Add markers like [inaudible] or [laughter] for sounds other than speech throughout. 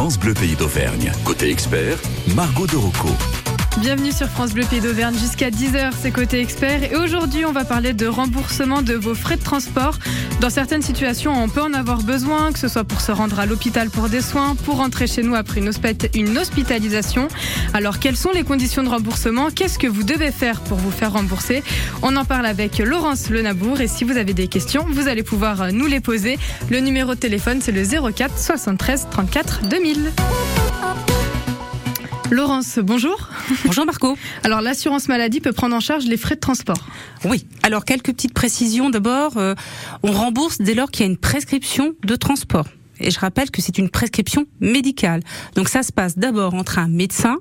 France Bleu Pays d'Auvergne. Côté expert, Margot de Rocco. Bienvenue sur France Bleu Pays d'Auvergne jusqu'à 10h, c'est côté expert. Et aujourd'hui, on va parler de remboursement de vos frais de transport. Dans certaines situations, on peut en avoir besoin, que ce soit pour se rendre à l'hôpital pour des soins, pour rentrer chez nous après une, hospitalisation. Alors, quelles sont les conditions de remboursement? Qu'est-ce que vous devez faire pour vous faire rembourser? On en parle avec Laurence Lenabour. Et si vous avez des questions, vous allez pouvoir nous les poser. Le numéro de téléphone, c'est le 04 73 34 2000. Laurence, bonjour. Bonjour Marco. Alors l'assurance maladie peut prendre en charge les frais de transport. Oui. Alors quelques petites précisions d'abord. Euh, on rembourse dès lors qu'il y a une prescription de transport. Et je rappelle que c'est une prescription médicale. Donc ça se passe d'abord entre un médecin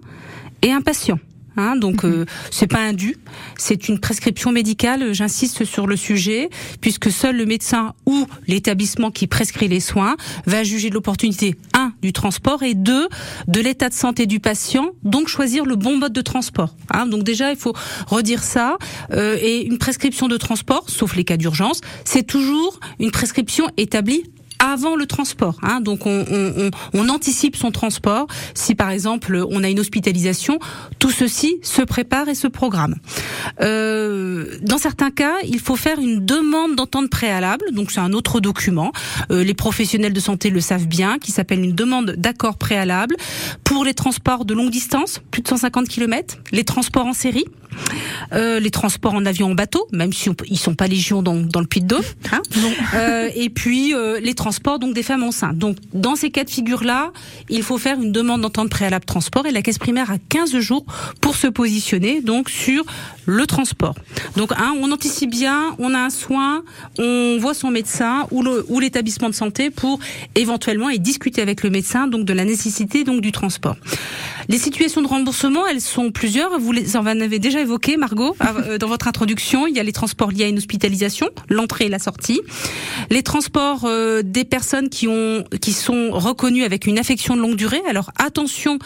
et un patient. Hein, donc mhm. euh, c'est pas un dû, c'est une prescription médicale. J'insiste sur le sujet puisque seul le médecin ou l'établissement qui prescrit les soins va juger de l'opportunité un du transport et deux de l'état de santé du patient, donc choisir le bon mode de transport. Hein, donc déjà il faut redire ça euh, et une prescription de transport, sauf les cas d'urgence, c'est toujours une prescription établie avant le transport. Hein. Donc on, on, anticipe son transport. Si par exemple on a une hospitalisation, tout ceci se prépare et se programme. Euh, dans certains cas, il faut faire une demande d'entente préalable. Donc c'est un autre document. Euh, les professionnels de santé le savent bien, qui s'appelle une demande d'accord préalable pour les transports de longue distance, plus de 150 km, les transports en série. Euh, les transports en avion en bateau, même si ils sont pas légion dans, dans le Puy-de-Dôme, hein euh, et puis euh, les transports donc des femmes enceintes. Donc dans ces cas de figure là, il faut faire une demande d'entente préalable transport et la caisse primaire a 15 jours pour se positionner donc sur le transport. Donc hein, on anticipe bien, on a un soin, on voit son médecin ou ou l'établissement de santé pour éventuellement et discuter avec le médecin donc de la nécessité donc du transport. Les situations de remboursement, elles sont plusieurs. Vous les en avez déjà évoqué, Margot, euh, dans votre introduction. Il y a les transports liés à une hospitalisation, l'entrée et la sortie. Les transports euh, des personnes qui ont, qui sont reconnues avec une affection de longue durée. Alors attention,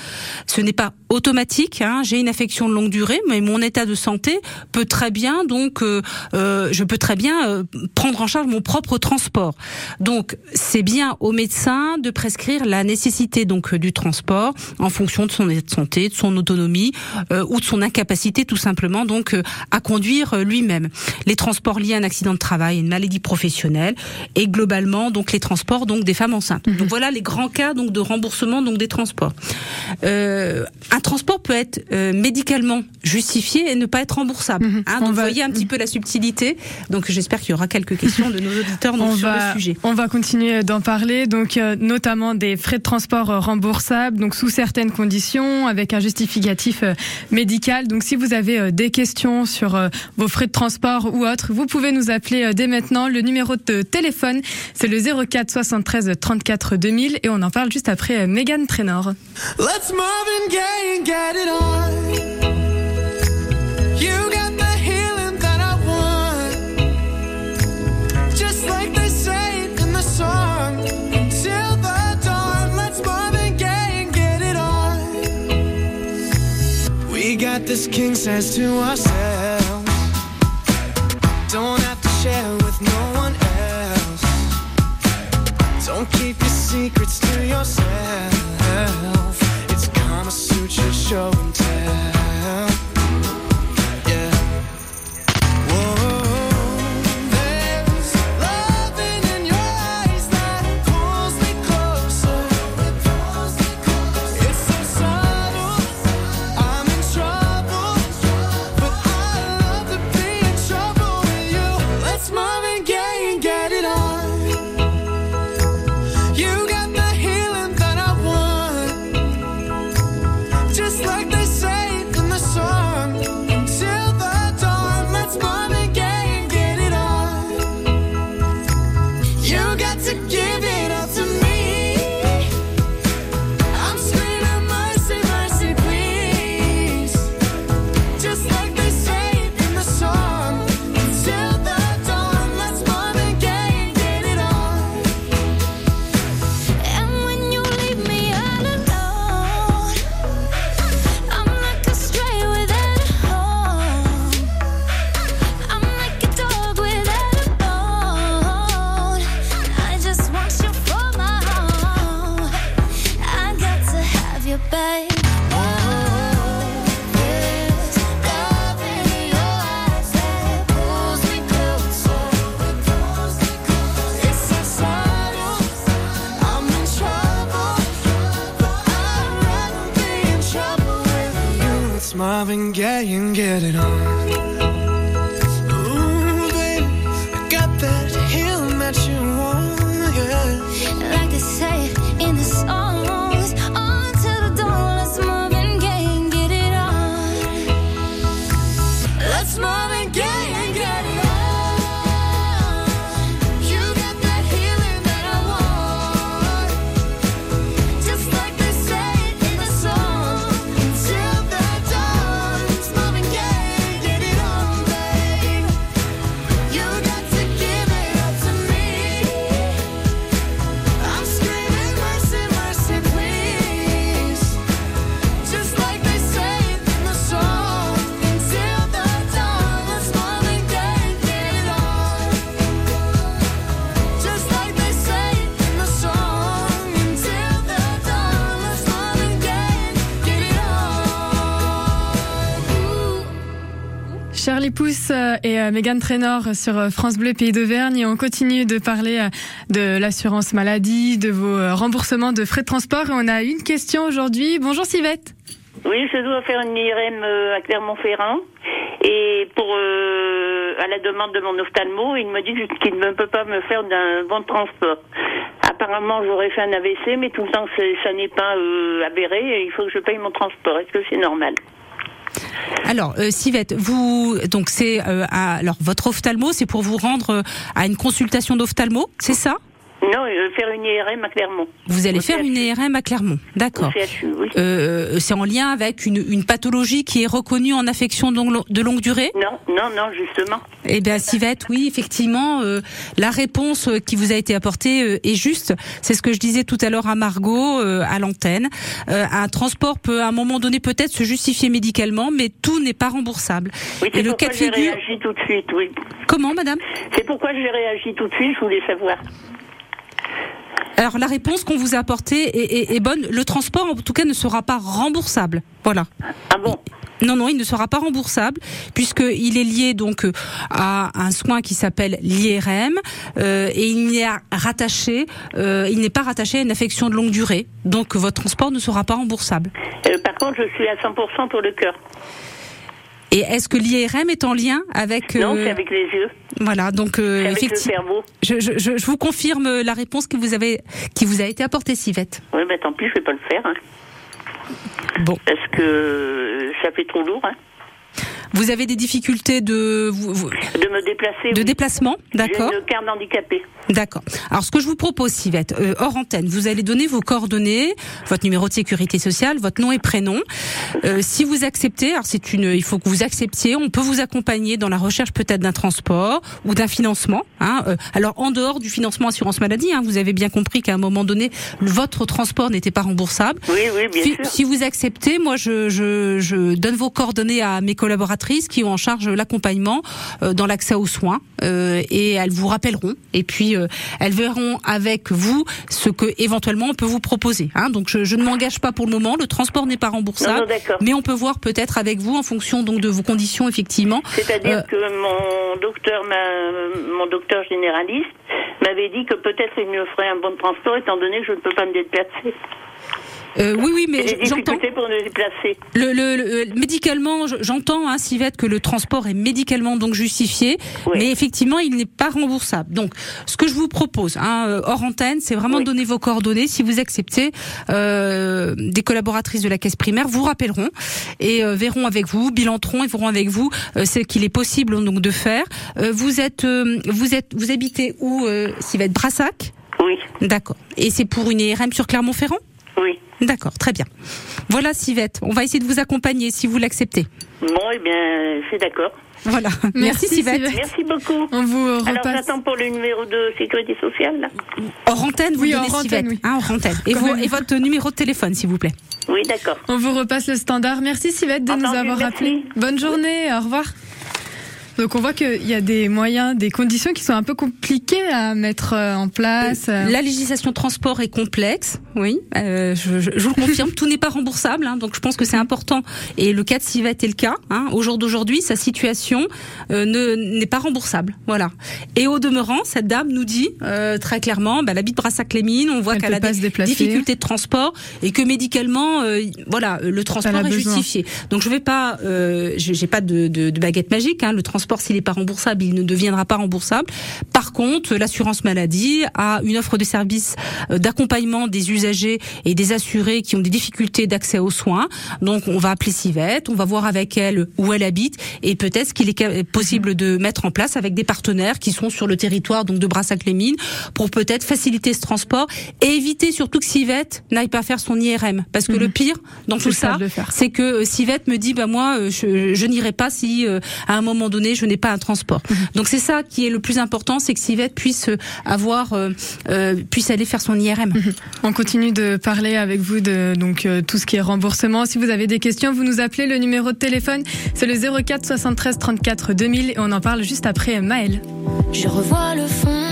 ce n'est pas automatique. Hein. J'ai une affection de longue durée, mais mon état de santé peut très bien, donc, euh, je peux très bien prendre en charge mon propre transport. Donc, c'est bien au médecin de prescrire la nécessité donc du transport en fonction de son de santé, de son autonomie euh, ou de son incapacité tout simplement donc euh, à conduire euh, lui-même. Les transports liés à un accident de travail, une maladie professionnelle et globalement donc les transports donc des femmes enceintes. Mhm. Donc voilà les grands cas donc de remboursement donc des transports. un transport peut être médicalement justifié et ne pas être remboursable. Mhm. Hein, donc vous voyez un petit peu la subtilité. Donc j'espère qu'il y aura quelques questions de nos auditeurs [laughs] donc, sur le sujet. On va continuer d'en parler donc notamment des frais de transport remboursables donc sous certaines conditions avec un justificatif euh, médical. Donc si vous avez euh, des questions sur euh, vos frais de transport ou autres, vous pouvez nous appeler dès maintenant. Le numéro de téléphone, c'est le 04 73 34 2000 et on en parle juste après Megan Trainor. Let's got this king says to ourselves. Don't have to share with no one else. Don't keep your secrets to yourself. Marvin Gaye and get it on. Et euh, Megan Trainor sur euh, France Bleu Pays d'Auvergne et on continue de parler euh, de l'assurance maladie, de vos euh, remboursements de frais de transport et on a une question aujourd'hui. Bonjour Sivette. Oui, je dois faire une IRM euh, à Clermont-Ferrand. Et pour euh, à la demande de mon ophtalmo, il me dit qu'il ne peut pas me faire d'un bon transport. Apparemment, j'aurais fait un AVC, mais tout le temps, ça n'est pas euh, avéré. Et il faut que je paye mon transport. Est-ce que c'est normal? Alors, euh, Sivette, vous donc c'est euh, alors votre ophtalmo, c'est pour vous rendre euh, à une consultation d'ophtalmo, c'est ça? Non, euh, faire une IRM à Clermont. Vous allez Au faire CHU. une IRM à Clermont, d'accord. Oui. Euh, c'est en lien avec une, une pathologie qui est reconnue en affection de longue, de longue durée? Non, non, non, justement. Eh bien, Sivette, oui, effectivement, euh, la réponse euh, qui vous a été apportée euh, est juste. C'est ce que je disais tout à l'heure à Margot, à l'antenne. Un transport peut, à un moment donné, peut-être se justifier médicalement, mais tout n'est pas remboursable. Oui, Et c'est le cas de j'ai figure, réagi tout de suite, oui. comment, madame? C'est pourquoi j'ai réagi tout de suite, je voulais savoir. Alors, la réponse qu'on vous a apportée est, est- est bonne. Le transport, en tout cas, ne sera pas remboursable. Voilà. Ah bon? Non, non, il ne sera pas remboursable puisqu'il est lié donc à un soin qui s'appelle l'IRM euh, et il n'est rattaché, euh, il n'est pas rattaché à une affection de longue durée. Donc votre transport ne sera pas remboursable. Euh, Par contre, je suis à 100% pour le cœur. Et est-ce que l'IRM est en lien avec Non, euh, c'est avec les yeux, voilà donc euh, c'est avec le effectivement, cerveau. je, je, je, vous confirme la réponse que vous avez qui vous a été apportée, Sivette. Oui, ben tant pis, je vais pas le faire. hein. Bon, Parce que euh, ça fait trop lourd. Hein. Vous avez des difficultés de vous- vous- De me déplacer. de oui. déplacement, d'accord J'ai une carte handicapée. D'accord. Alors, ce que je vous propose, Sivette, euh, hors antenne, vous allez donner vos coordonnées, votre numéro de sécurité sociale, votre nom et prénom. Euh, si vous acceptez, alors c'est une, il faut que vous acceptiez. On peut vous accompagner dans la recherche peut-être d'un transport ou d'un financement. Hein, euh, alors, en dehors du financement assurance maladie, hein, vous avez bien compris qu'à un moment donné, votre transport n'était pas remboursable. Oui, oui, bien Si, sûr. si vous acceptez, moi je, je, je donne vos coordonnées à mes qui ont en charge l'accompagnement euh, dans l'accès aux soins euh, et elles vous rappelleront et puis euh, elles verront avec vous ce que éventuellement on peut vous proposer. Hein. Donc je, je ne m'engage pas pour le moment, le transport n'est pas remboursable, non, mais on peut voir peut-être avec vous en fonction donc de vos conditions effectivement. C'est-à-dire Euh, que mon docteur, m'a- mon docteur généraliste m'avait dit que peut-être il me ferait un bon transport étant donné que je ne peux pas me déplacer. Euh, oui oui mais j'entends. pour me déplacer. Le, le, le- médicalement, je- j'entends, hein, Sivette, que le transport est médicalement donc justifié, Oui. mais effectivement, il n'est pas remboursable. Donc, ce que je vous propose, hein, euh, hors antenne, c'est vraiment Oui. de donner vos coordonnées. Si vous acceptez, euh, des collaboratrices de la caisse primaire vous rappelleront et euh, verront avec vous, bilanteront et verront avec vous euh, ce qu'il est possible donc de faire. Euh, vous êtes, euh, vous êtes, vous habitez où, euh, Sivette Brassac? Oui, D'accord. Et c'est pour une IRM sur Clermont-Ferrand? D'accord, très bien. Voilà, Sivette. On va essayer de vous accompagner si vous l'acceptez. Bon, eh bien, c'est d'accord. Voilà. Merci, Merci, Sivette. Sivette. Merci beaucoup. On vous Alors, repasse. j'attends pour le numéro de sécurité sociale, là. Hors antenne, vous Oui, donnez hors Sivette. antenne, oui. Hein, hors antenne. Et, votre numéro de téléphone, s'il vous plaît. Oui, d'accord. On vous repasse le standard. Merci Sivette de nous avoir rappelé. Bonne journée, au revoir. Donc on voit qu'il y a des moyens, des conditions qui sont un peu compliquées à mettre euh, en place. euh. La législation transport est complexe, oui, euh, je, je- je vous le confirme, tout n'est pas remboursable, hein, donc je pense que c'est important. Et le cas de Civette est le cas. Hein, au jour d'aujourd'hui, sa situation euh, ne n'est pas remboursable, voilà. Et au demeurant, cette dame nous dit euh, très clairement, bah, elle habite Brassac-les-Mines, on voit Elle qu'elle a des difficultés de transport et que médicalement, euh, voilà, le transport est besoin. justifié. Donc je vais pas, euh, j'ai j'ai pas de, de, de baguette magique. Hein, le transport, s'il n'est pas remboursable, il ne deviendra pas remboursable. Par contre, l'assurance maladie a une offre de services euh, d'accompagnement des usagers et des assurés qui ont des difficultés d'accès aux soins. Donc on va appeler Civette, on va voir avec elle où elle habite et peut-être ce qu'il est possible de mettre en place avec des partenaires qui sont sur le territoire donc de Brassac-les-Mines pour peut-être faciliter ce transport et éviter surtout que Civette n'aille pas faire son IRM parce que le pire dans tout ça c'est que euh, Civette me dit bah moi euh, je, je n'irai pas si euh, à un moment donné je n'ai pas un transport. Mhm. Donc c'est ça qui est le plus important, c'est que Civette puisse euh, avoir euh, euh, puisse aller faire son IRM. On continue de parler avec vous de donc euh, tout ce qui est remboursement. Si vous avez des questions, vous nous appelez. Le numéro de téléphone, c'est le 04 73 34 2000 et on en parle juste après Maël. Je revois le fond,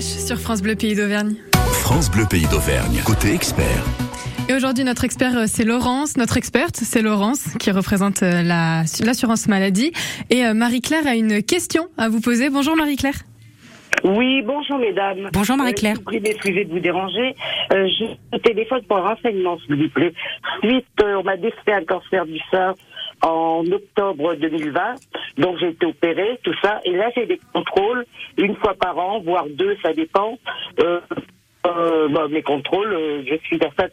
Sur France Bleu Pays d'Auvergne. France Bleu Pays d'Auvergne. Côté expert. Et aujourd'hui, notre expert, euh, c'est Laurence. Notre experte, c'est Laurence, qui représente euh, la- l'assurance maladie. Et euh, Marie-Claire a une question à vous poser. Bonjour Marie-Claire. Oui, bonjour mesdames. Bonjour Marie-Claire. Euh, je vous prie d'excuser de vous déranger. Euh, je vous téléphone pour un renseignement, s'il vous plaît. Suite, euh, on m'a décelé un cancer du sein en octobre 2020. Donc j'ai été opérée, tout ça. Et là, j'ai des contrôles une fois par an, voire deux, ça dépend. Euh, euh, bah, mes contrôles, euh, je suis à saint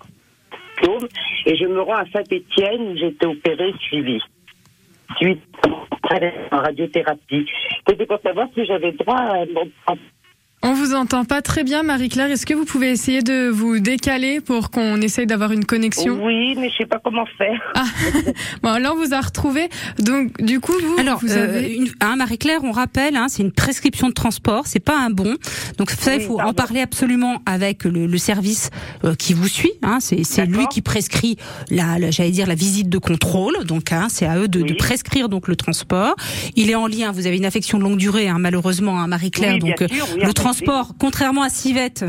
et je me rends à Saint-Étienne où j'ai été opérée, suivie. Suite en radiothérapie. C'était pour savoir si j'avais droit à mon On vous entend pas très bien, Marie-Claire. Est-ce que vous pouvez essayer de vous décaler pour qu'on essaye d'avoir une connexion? Oui, mais je sais pas comment faire. Ah, [laughs] bon, là, on vous a retrouvé. Donc, du coup, vous, Alors, vous euh, avez... une, hein, Marie-Claire, on rappelle, hein, c'est une prescription de transport, c'est pas un bon. Donc ça, il Oui, faut en parler absolument avec le, le service euh, qui vous suit. Hein, c'est c'est lui qui prescrit la, la- j'allais dire la visite de contrôle. Donc hein, c'est à eux de, de prescrire donc le transport. Il est en lien. Vous avez une affection de longue durée, hein, malheureusement, hein, Marie-Claire. Oui, donc euh, sûr, oui, le en transport, contrairement à Civette.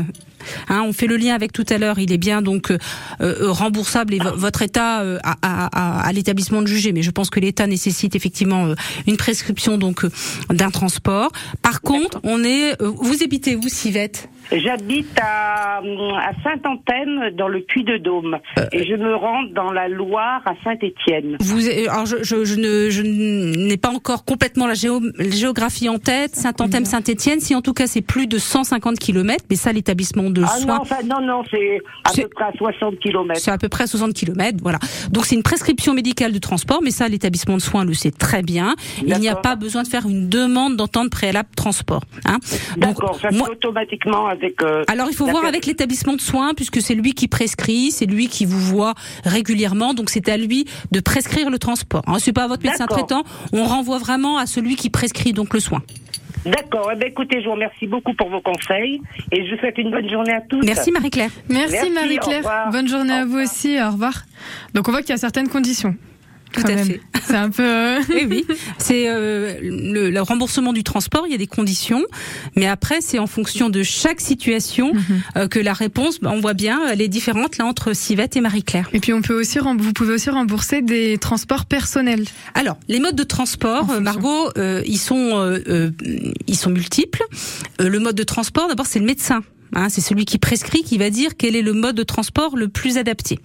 Hein, on fait le lien avec tout à l'heure. Il est bien donc euh, euh, remboursable et vo- votre État euh, à, à- à- à l'établissement de juger. Mais je pense que l'État nécessite effectivement une prescription donc d'un transport. Par contre, on est. vous habitez où, Civette J'habite à, à Sainte-Antenne, dans le Puy-de-Dôme. Euh, et je me rends dans la Loire, à Saint-Étienne. Vous, alors je, je, je ne, je n'ai pas encore complètement la, géo- la géographie en tête. Saint-Antème, Saint-Étienne. Si en tout cas c'est plus de 150 km, mais ça l'établissement de Ah soins. non, enfin, non, non, c'est à peu près à 60 km. C'est à peu près 60 km, voilà. Donc c'est une prescription médicale de transport, mais ça l'établissement de soins le sait très bien. Il n'y a pas besoin de faire une demande d'entente préalable transport. Hein. D'accord, ça se moi, fait automatiquement avec... euh, alors il faut voir avec l'établissement de soins puisque c'est lui qui prescrit, c'est lui qui vous voit régulièrement, donc c'est à lui de prescrire le transport. Hein. C'est pas à votre médecin traitant, on renvoie vraiment à celui qui prescrit donc le soin. D'accord, eh ben, écoutez, je vous remercie beaucoup pour vos conseils et je vous souhaite une bonne journée à tous. Merci Marie-Claire. Merci, Merci, Marie-Claire. Bonne journée à vous aussi. Au revoir. Donc, on voit qu'il y a certaines conditions. Tout à même. fait. [laughs] C'est un peu... euh, Oui, oui. C'est euh, le, le remboursement du transport. Il y a des conditions, mais après c'est en fonction de chaque situation euh, que la réponse. bah, on voit bien, elle est différente là entre Civette et Marie-Claire. Et puis, on peut aussi, vous pouvez aussi rembourser des transports personnels. Alors, les modes de transport, euh. Margot, euh, ils sont ils sont multiples. Euh, le mode de transport, d'abord, c'est le médecin. Hein, c'est celui qui prescrit qui va dire quel est le mode de transport le plus adapté.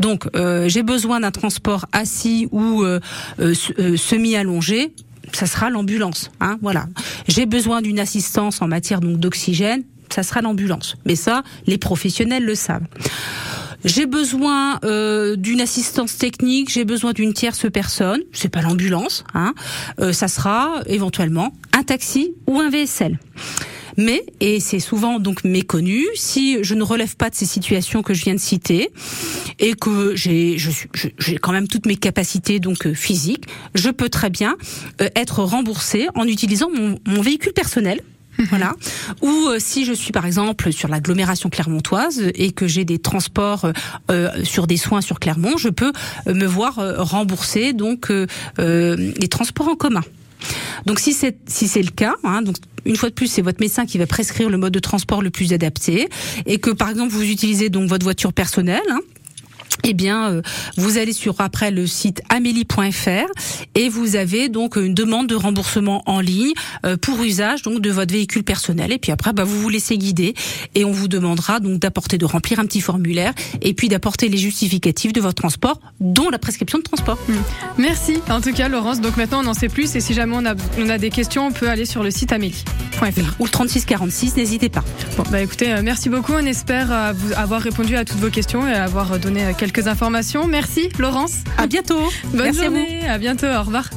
Donc, euh, j'ai besoin d'un transport assis ou euh, euh, semi-allongé. Ça sera l'ambulance. Hein, voilà. J'ai besoin d'une assistance en matière donc d'oxygène. Ça sera l'ambulance. Mais ça, les professionnels le savent. J'ai besoin d'une assistance technique, j'ai besoin d'une tierce personne, c'est pas l'ambulance, hein. Ça sera éventuellement un taxi ou un VSL. Mais, et c'est souvent donc méconnu, si je ne relève pas de ces situations que je viens de citer et que j'ai, je suis- je- j'ai quand même toutes mes capacités donc euh, physiques, je peux très bien euh, être remboursé en utilisant mon, mon véhicule personnel. Voilà. Ou euh, si je suis par exemple sur l'agglomération clermontoise et que j'ai des transports euh, sur des soins sur Clermont, je peux me voir rembourser donc euh, euh, les transports en commun. Donc si c'est si c'est le cas, hein, donc une fois de plus c'est votre médecin qui va prescrire le mode de transport le plus adapté et que par exemple vous utilisez donc votre voiture personnelle. Hein, eh bien, euh, vous allez sur après le site amélie.fr et vous avez donc une demande de remboursement en ligne euh, pour usage donc de votre véhicule personnel. Et puis après, bah, vous vous laissez guider et on vous demandera donc d'apporter, de remplir un petit formulaire et puis d'apporter les justificatifs de votre transport, dont la prescription de transport. Merci. En tout cas, Laurence. Donc, maintenant, on en sait plus. Et si jamais on a, on a des questions, on peut aller sur le site amélie.fr. Ou le 3646, n'hésitez pas. Bon, bah écoutez, euh, merci beaucoup. On espère vous avoir répondu à toutes vos questions et avoir donné euh, quelques informations. Merci, Laurence. À bientôt. Bonne Merci à vous. journée. à bientôt. Au revoir.